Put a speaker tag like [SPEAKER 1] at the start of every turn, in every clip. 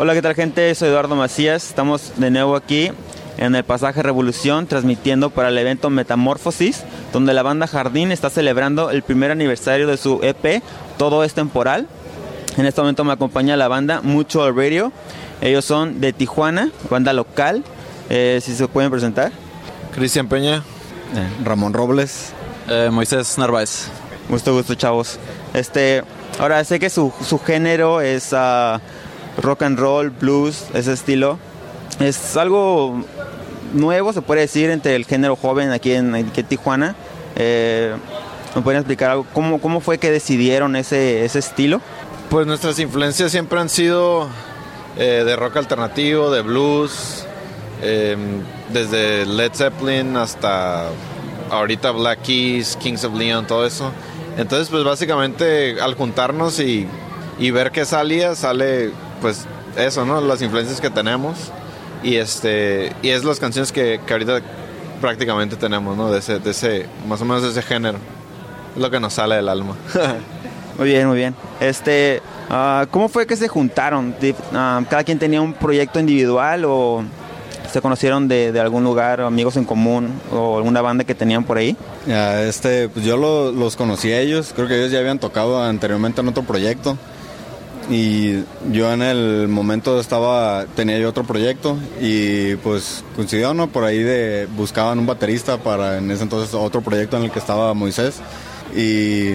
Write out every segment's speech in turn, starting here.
[SPEAKER 1] Hola, ¿qué tal gente? Soy Eduardo Macías. Estamos de nuevo aquí en el pasaje Revolución transmitiendo para el evento Metamorfosis, donde la banda Jardín está celebrando el primer aniversario de su EP, Todo es temporal. En este momento me acompaña la banda Mucho Radio. Ellos son de Tijuana, banda local. Eh, si se pueden presentar.
[SPEAKER 2] Cristian Peña.
[SPEAKER 3] Eh, Ramón Robles.
[SPEAKER 4] Eh, Moisés Narváez.
[SPEAKER 1] Mucho gusto, chavos. Este, ahora sé que su, su género es uh, rock and roll, blues, ese estilo. Es algo nuevo, se puede decir, entre el género joven aquí en, aquí en Tijuana. Eh, ¿Me pueden explicar algo? ¿Cómo, ¿Cómo fue que decidieron ese, ese estilo?
[SPEAKER 2] Pues nuestras influencias siempre han sido eh, de rock alternativo, de blues, eh, desde Led Zeppelin hasta ahorita Black Keys, Kings of Leon, todo eso. Entonces, pues básicamente al juntarnos y, y ver qué salía, sale pues eso, ¿no? Las influencias que tenemos y este y es las canciones que, que ahorita prácticamente tenemos, ¿no? De ese, de ese, más o menos de ese género. Es lo que nos sale del alma.
[SPEAKER 1] muy bien, muy bien. Este, uh, ¿cómo fue que se juntaron? Uh, ¿Cada quien tenía un proyecto individual o se conocieron de, de, algún lugar, amigos en común o alguna banda que tenían por ahí?
[SPEAKER 3] Ya, este, pues yo lo, los conocí a ellos, creo que ellos ya habían tocado anteriormente en otro proyecto y yo en el momento estaba tenía yo otro proyecto y pues coincidió no por ahí de buscaban un baterista para en ese entonces otro proyecto en el que estaba Moisés. Y,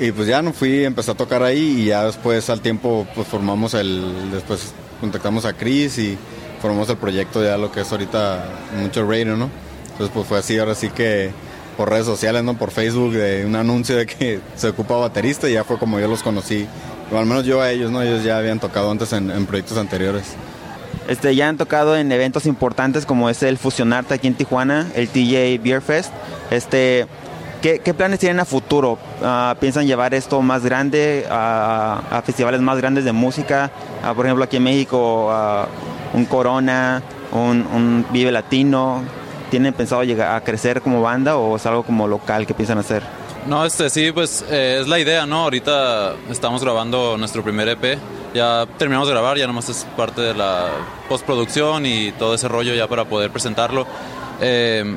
[SPEAKER 3] y pues ya no fui empecé a tocar ahí y ya después al tiempo pues formamos el después contactamos a Chris y formamos el proyecto ya lo que es ahorita mucho radio no entonces pues fue así ahora sí que por redes sociales no por Facebook de un anuncio de que se ocupa baterista y ya fue como yo los conocí o al menos yo a ellos, ¿no? Ellos ya habían tocado antes en, proyectos anteriores.
[SPEAKER 1] Este, ya han tocado en eventos importantes como es el Fusionarte aquí en Tijuana, el TJ Beer Fest. Este, ¿qué, planes tienen a futuro? Uh, ¿Piensan llevar esto más grande a, a festivales más grandes de música? Uh, por ejemplo, aquí en México, uh, un Corona, un, un, Vive Latino. ¿Tienen pensado llegar a crecer como banda o es algo como local que piensan hacer?
[SPEAKER 4] No, este sí, pues eh, es la idea, ¿no? Ahorita estamos grabando nuestro primer EP. Ya terminamos de grabar, ya nomás es parte de la postproducción y todo ese rollo ya para poder presentarlo. Eh,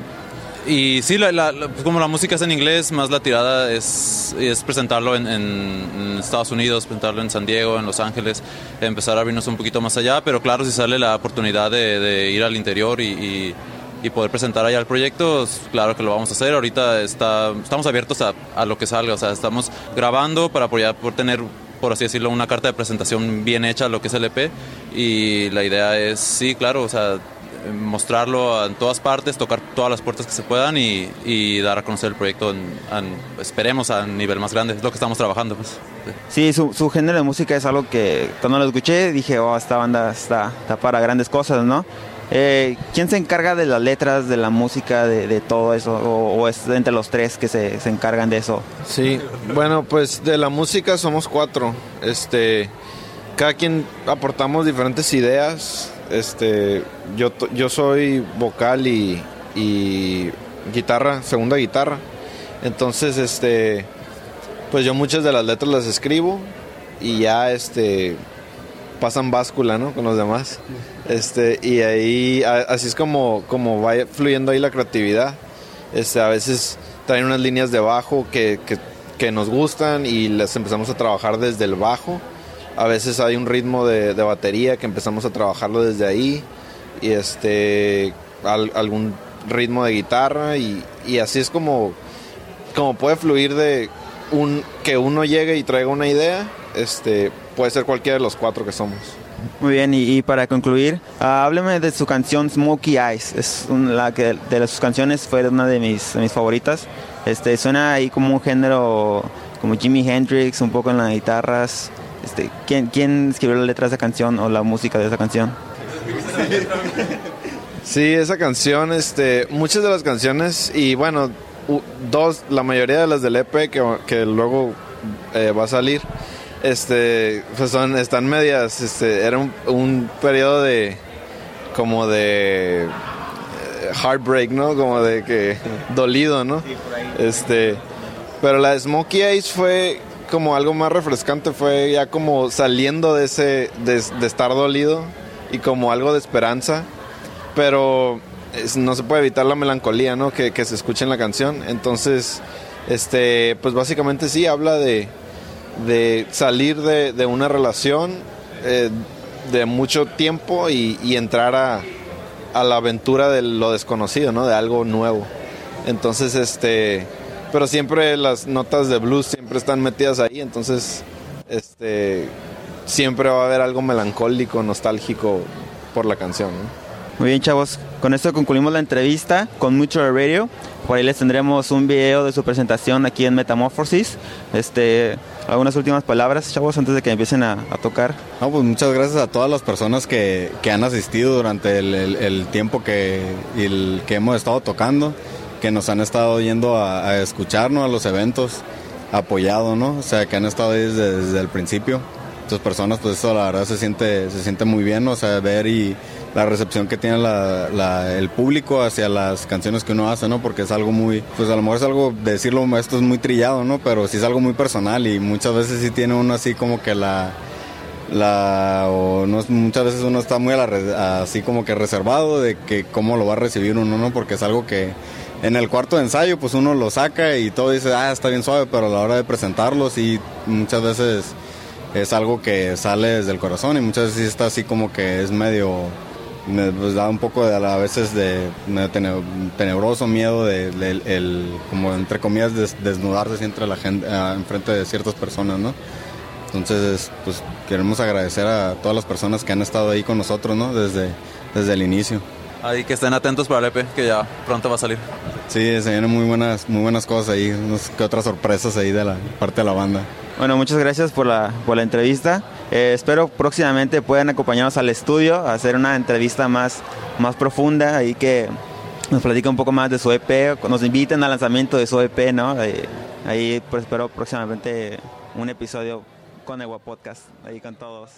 [SPEAKER 4] y sí, pues como la música es en inglés, más la tirada es, es presentarlo en, Estados Unidos, presentarlo en San Diego, en Los Ángeles, empezar a abrirnos un poquito más allá, pero claro, si sale la oportunidad de, ir al interior y y poder presentar allá el proyecto, claro que lo vamos a hacer. Ahorita está, estamos abiertos a, a, lo que salga, o sea, estamos grabando para apoyar, por tener, por así decirlo, una carta de presentación bien hecha lo que es el EP. Y la idea es, sí, claro, o sea, mostrarlo en todas partes, tocar todas las puertas que se puedan y, y dar a conocer el proyecto, en, en, esperemos, a nivel más grande. Es lo que estamos trabajando. Pues.
[SPEAKER 1] Sí, su, su, género de música es algo que cuando lo escuché dije, oh, esta banda está, está para grandes cosas, ¿no? Eh, ¿Quién se encarga de las letras, de la música, de, todo eso? O, ¿O, es entre los tres que se, se, encargan de eso?
[SPEAKER 2] Sí, bueno, pues de la música somos cuatro. Este, cada quien aportamos diferentes ideas. Este, yo, yo soy vocal y, y guitarra, segunda guitarra. Entonces, este, pues yo muchas de las letras las escribo y ya, este, pasan báscula, ¿no? Con los demás. Este, y ahí, así es como, como va fluyendo ahí la creatividad. Este, a veces traen unas líneas de bajo que, que, nos gustan y las empezamos a trabajar desde el bajo. A veces hay un ritmo de, de batería que empezamos a trabajarlo desde ahí. Y este, al, algún ritmo de guitarra. Y, y así es como, como puede fluir de un, que uno llegue y traiga una idea. Este, puede ser cualquiera de los cuatro que somos.
[SPEAKER 1] Muy bien, y, y para concluir, uh, hábleme de su canción Smokey Eyes. Es una, la que de sus canciones fue una de mis, de mis favoritas. Este, suena ahí como un género como Jimi Hendrix, un poco en las guitarras. Este, ¿quién, ¿Quién escribió la letra de esa canción o la música de esa canción?
[SPEAKER 2] Sí, esa canción, este, muchas de las canciones y bueno, dos, la mayoría de las del EP que, que luego eh, va a salir este, pues son, están medias, este, era un, un periodo de, como de heartbreak, ¿no? Como de que dolido, ¿no? Este, pero la de Smokey Eyes fue como algo más refrescante fue ya como saliendo de ese, de, de estar dolido y como algo de esperanza, pero no se puede evitar la melancolía, ¿no? Que, se escucha en la canción. Entonces, este, pues básicamente sí habla de, de salir de, de una relación eh, de mucho tiempo y, y entrar a, a la aventura de lo desconocido, ¿no? De algo nuevo. Entonces, este, pero siempre las notas de blues siempre están metidas ahí, entonces, este, siempre va a haber algo melancólico, nostálgico por la canción, ¿no?
[SPEAKER 1] Muy bien, chavos. Con esto concluimos la entrevista con Mucho Radio. Por ahí les tendremos un video de su presentación aquí en Metamorphosis. Este, algunas últimas palabras, chavos, antes de que empiecen a, a tocar.
[SPEAKER 3] No, pues muchas gracias a todas las personas que, que han asistido durante el, el- el tiempo que, el que hemos estado tocando, que nos han estado yendo a, a escucharnos a los eventos, apoyado, ¿no? O sea, que han estado ahí desde, desde el principio. Estas personas, pues eso la verdad se siente, se siente muy bien, o sea, ver y la recepción que tiene la- el público hacia las canciones que uno hace, ¿no? Porque es algo muy, pues a lo mejor es algo, decirlo, esto es muy trillado, ¿no? Pero sí es algo muy personal y muchas veces sí tiene uno así como que la, la o no, muchas veces uno está muy a la así como que reservado de que cómo lo va a recibir uno, ¿no? Porque es algo que en el cuarto de ensayo pues uno lo saca y todo dice, ah, está bien suave, pero a la hora de presentarlo sí muchas veces es algo que sale desde el corazón y muchas veces está así como que es medio me pues, da un poco de a veces de tenebroso miedo de, de- el, el- como entre comillas des- desnudarse entre la gente ah, enfrente de ciertas personas no entonces pues queremos agradecer a todas las personas que han estado ahí con nosotros no desde desde el inicio.
[SPEAKER 4] Ahí que estén atentos para el EP, que ya pronto va a salir.
[SPEAKER 3] sí se vienen muy buenas muy buenas cosas ahí unas que otras sorpresas ahí de la parte de la banda
[SPEAKER 1] Bueno, muchas gracias por la, por la entrevista. Eh, espero próximamente puedan acompañarnos al estudio a hacer una entrevista más, más profunda y que nos platique un poco más de su EP, nos inviten al lanzamiento de su EP, ¿no? Eh, ahí pues, espero próximamente un episodio con Ewa Podcast, ahí con todos.